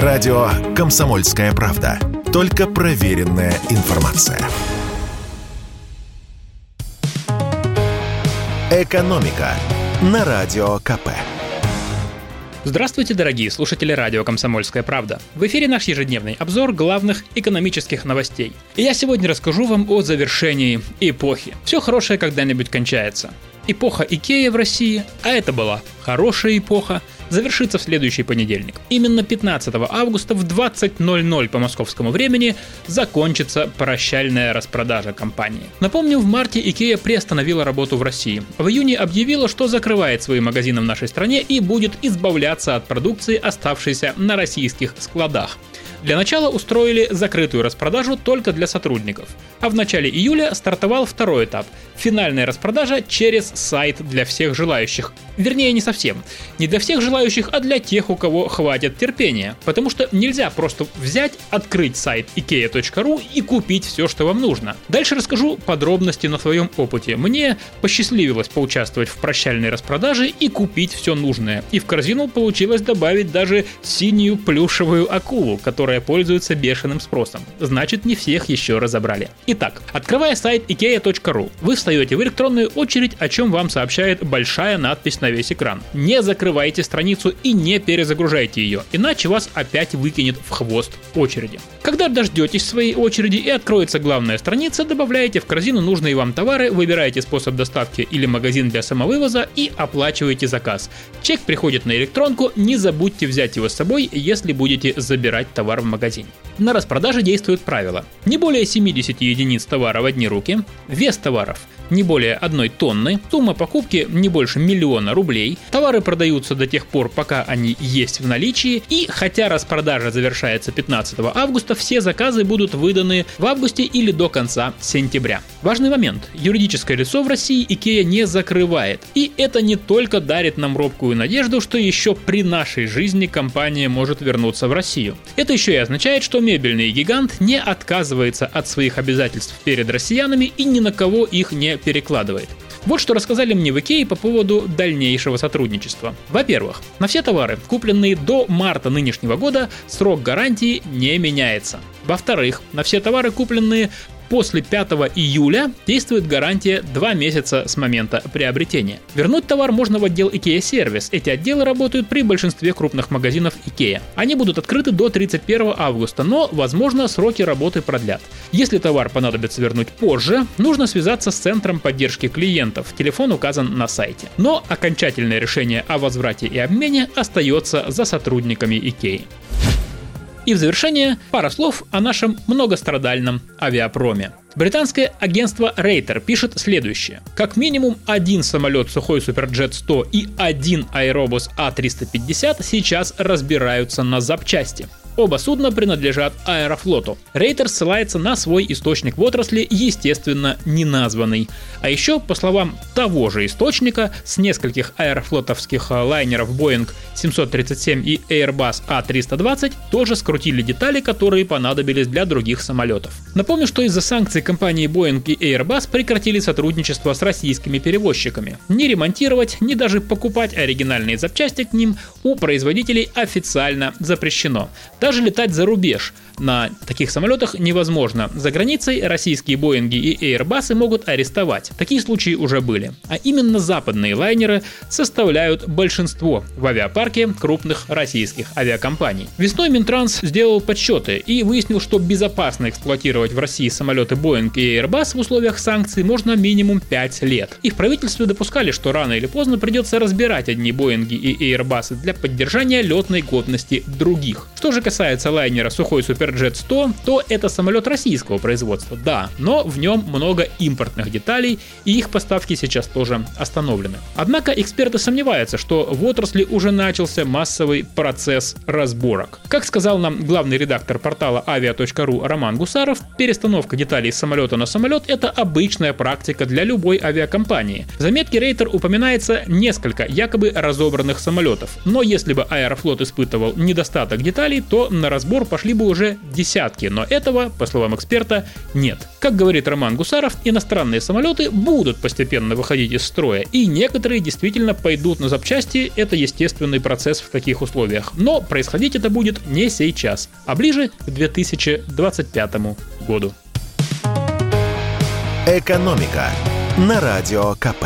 Радио «Комсомольская правда». Только проверенная информация. «Экономика» на Радио КП. Здравствуйте, дорогие слушатели радио «Комсомольская правда». В эфире наш ежедневный обзор главных экономических новостей. И я сегодня расскажу вам о завершении эпохи. Все хорошее когда-нибудь кончается. Эпоха Икея в России, а это была хорошая эпоха, завершится в следующий понедельник. Именно 15 августа в 20.00 по московскому времени закончится прощальная распродажа компании. Напомню, в марте Икея приостановила работу в России. В июне объявила, что закрывает свои магазины в нашей стране и будет избавляться от продукции, оставшейся на российских складах. Для начала устроили закрытую распродажу только для сотрудников. А в начале июля стартовал второй этап – финальная распродажа через сайт для всех желающих. Вернее, не совсем. Не для всех желающих, а для тех, у кого хватит терпения. Потому что нельзя просто взять, открыть сайт ikea.ru и купить все, что вам нужно. Дальше расскажу подробности на своем опыте. Мне посчастливилось поучаствовать в прощальной распродаже и купить все нужное. И в корзину получилось добавить даже синюю плюшевую акулу, которая которая пользуется бешеным спросом. Значит, не всех еще разобрали. Итак, открывая сайт ikea.ru, вы встаете в электронную очередь, о чем вам сообщает большая надпись на весь экран. Не закрывайте страницу и не перезагружайте ее, иначе вас опять выкинет в хвост очереди. Когда дождетесь своей очереди и откроется главная страница, добавляете в корзину нужные вам товары, выбираете способ доставки или магазин для самовывоза и оплачиваете заказ. Чек приходит на электронку, не забудьте взять его с собой, если будете забирать товар в магазине. На распродаже действует правило. Не более 70 единиц товара в одни руки, вес товаров не более одной тонны, сумма покупки не больше миллиона рублей, товары продаются до тех пор, пока они есть в наличии, и хотя распродажа завершается 15 августа, все заказы будут выданы в августе или до конца сентября. Важный момент. Юридическое лицо в России IKEA не закрывает. И это не только дарит нам робкую надежду, что еще при нашей жизни компания может вернуться в Россию. Это еще и означает, что мебельный гигант не отказывается от своих обязательств перед россиянами и ни на кого их не перекладывает. Вот что рассказали мне в Икее по поводу дальнейшего сотрудничества. Во-первых, на все товары, купленные до марта нынешнего года, срок гарантии не меняется. Во-вторых, на все товары, купленные после 5 июля действует гарантия 2 месяца с момента приобретения. Вернуть товар можно в отдел IKEA Service. Эти отделы работают при большинстве крупных магазинов IKEA. Они будут открыты до 31 августа, но, возможно, сроки работы продлят. Если товар понадобится вернуть позже, нужно связаться с центром поддержки клиентов. Телефон указан на сайте. Но окончательное решение о возврате и обмене остается за сотрудниками IKEA. И в завершение пара слов о нашем многострадальном авиапроме. Британское агентство Рейтер пишет следующее. Как минимум один самолет Сухой Суперджет 100 и один Аэробус А350 сейчас разбираются на запчасти. Оба судна принадлежат Аэрофлоту. Рейтер ссылается на свой источник в отрасли, естественно, не названный. А еще, по словам того же источника, с нескольких аэрофлотовских э, лайнеров Boeing 737 и Airbus A320 тоже скрутили детали, которые понадобились для других самолетов. Напомню, что из-за санкций компании Boeing и Airbus прекратили сотрудничество с российскими перевозчиками. Не ремонтировать, ни даже покупать оригинальные запчасти к ним у производителей официально запрещено. Даже летать за рубеж на таких самолетах невозможно. За границей российские Боинги и Airbus могут арестовать. Такие случаи уже были. А именно западные лайнеры составляют большинство в авиапарке крупных российских авиакомпаний. Весной Минтранс сделал подсчеты и выяснил, что безопасно эксплуатировать в России самолеты Boeing и Airbus в условиях санкций можно минимум 5 лет. И в правительстве допускали, что рано или поздно придется разбирать одни Боинги и Airbus для поддержания летной годности других. Что же касается лайнера Сухой Суперджет 100, то это самолет российского производства, да, но в нем много импортных деталей, и их поставки сейчас тоже остановлены. Однако эксперты сомневаются, что в отрасли уже начался массовый процесс разборок. Как сказал нам главный редактор портала avia.ru Роман Гусаров, перестановка деталей с самолета на самолет – это обычная практика для любой авиакомпании. В заметке Рейтер упоминается несколько якобы разобранных самолетов, но если бы Аэрофлот испытывал недостаток деталей, деталей, то на разбор пошли бы уже десятки, но этого, по словам эксперта, нет. Как говорит Роман Гусаров, иностранные самолеты будут постепенно выходить из строя, и некоторые действительно пойдут на запчасти, это естественный процесс в таких условиях. Но происходить это будет не сейчас, а ближе к 2025 году. «Экономика» на Радио КП.